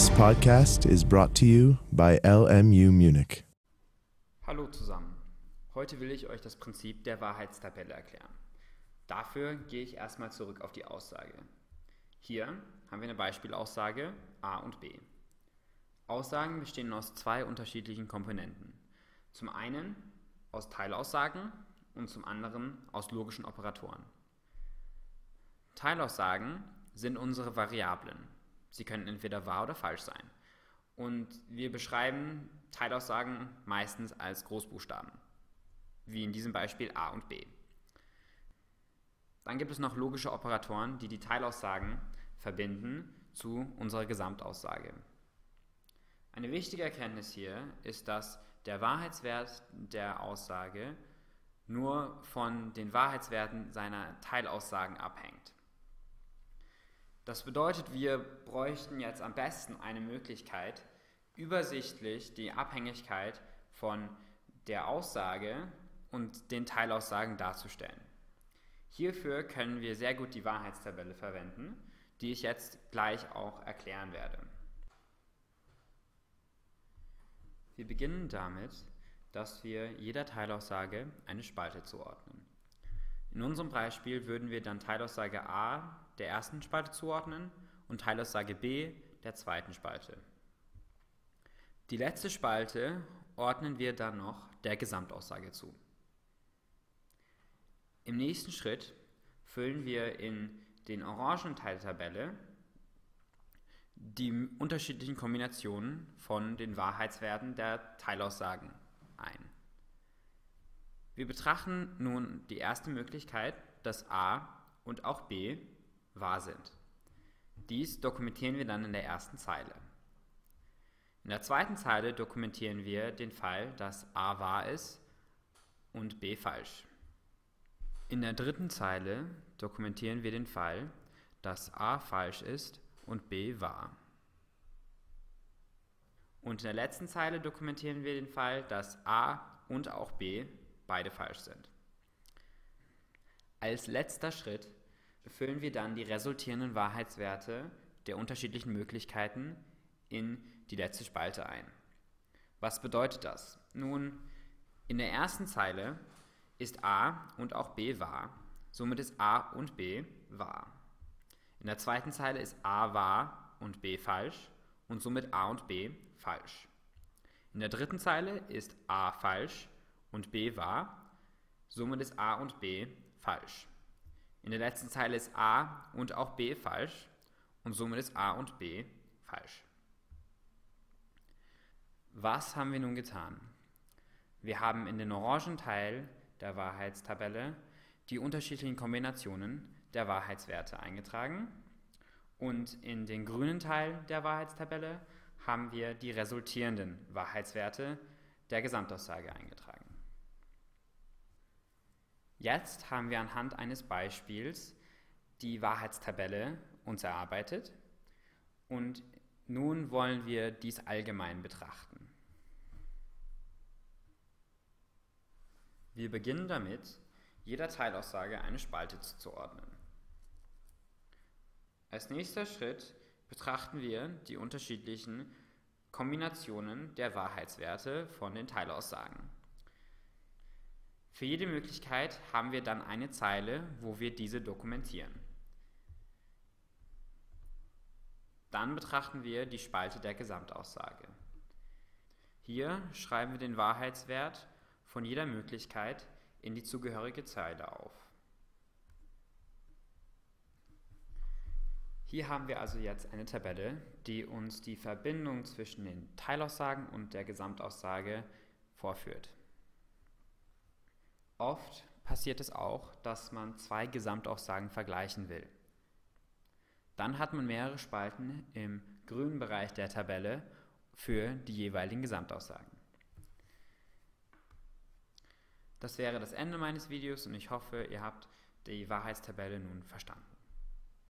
This podcast is brought to you by LMU Munich. Hallo zusammen. Heute will ich euch das Prinzip der Wahrheitstabelle erklären. Dafür gehe ich erstmal zurück auf die Aussage. Hier haben wir eine Beispielaussage A und B. Aussagen bestehen aus zwei unterschiedlichen Komponenten. Zum einen aus Teilaussagen und zum anderen aus logischen Operatoren. Teilaussagen sind unsere Variablen. Sie können entweder wahr oder falsch sein. Und wir beschreiben Teilaussagen meistens als Großbuchstaben, wie in diesem Beispiel a und b. Dann gibt es noch logische Operatoren, die die Teilaussagen verbinden zu unserer Gesamtaussage. Eine wichtige Erkenntnis hier ist, dass der Wahrheitswert der Aussage nur von den Wahrheitswerten seiner Teilaussagen abhängt. Das bedeutet, wir bräuchten jetzt am besten eine Möglichkeit, übersichtlich die Abhängigkeit von der Aussage und den Teilaussagen darzustellen. Hierfür können wir sehr gut die Wahrheitstabelle verwenden, die ich jetzt gleich auch erklären werde. Wir beginnen damit, dass wir jeder Teilaussage eine Spalte zuordnen. In unserem Beispiel würden wir dann Teilaussage A der ersten Spalte zuordnen und Teilaussage B der zweiten Spalte. Die letzte Spalte ordnen wir dann noch der Gesamtaussage zu. Im nächsten Schritt füllen wir in den orangen Teil der Tabelle die unterschiedlichen Kombinationen von den Wahrheitswerten der Teilaussagen. Wir betrachten nun die erste Möglichkeit, dass a und auch b wahr sind. Dies dokumentieren wir dann in der ersten Zeile. In der zweiten Zeile dokumentieren wir den Fall, dass a wahr ist und b falsch. In der dritten Zeile dokumentieren wir den Fall, dass a falsch ist und b wahr. Und in der letzten Zeile dokumentieren wir den Fall, dass a und auch b beide falsch sind. Als letzter Schritt füllen wir dann die resultierenden Wahrheitswerte der unterschiedlichen Möglichkeiten in die letzte Spalte ein. Was bedeutet das? Nun, in der ersten Zeile ist a und auch b wahr, somit ist a und b wahr. In der zweiten Zeile ist A wahr und B falsch und somit A und B falsch. In der dritten Zeile ist A falsch und B wahr, somit ist A und B falsch. In der letzten Zeile ist A und auch B falsch und somit ist A und B falsch. Was haben wir nun getan? Wir haben in den orangen Teil der Wahrheitstabelle die unterschiedlichen Kombinationen der Wahrheitswerte eingetragen. Und in den grünen Teil der Wahrheitstabelle haben wir die resultierenden Wahrheitswerte der Gesamtaussage eingetragen. Jetzt haben wir anhand eines Beispiels die Wahrheitstabelle uns erarbeitet und nun wollen wir dies allgemein betrachten. Wir beginnen damit, jeder Teilaussage eine Spalte zuzuordnen. Als nächster Schritt betrachten wir die unterschiedlichen Kombinationen der Wahrheitswerte von den Teilaussagen. Für jede Möglichkeit haben wir dann eine Zeile, wo wir diese dokumentieren. Dann betrachten wir die Spalte der Gesamtaussage. Hier schreiben wir den Wahrheitswert von jeder Möglichkeit in die zugehörige Zeile auf. Hier haben wir also jetzt eine Tabelle, die uns die Verbindung zwischen den Teilaussagen und der Gesamtaussage vorführt. Oft passiert es auch, dass man zwei Gesamtaussagen vergleichen will. Dann hat man mehrere Spalten im grünen Bereich der Tabelle für die jeweiligen Gesamtaussagen. Das wäre das Ende meines Videos und ich hoffe, ihr habt die Wahrheitstabelle nun verstanden.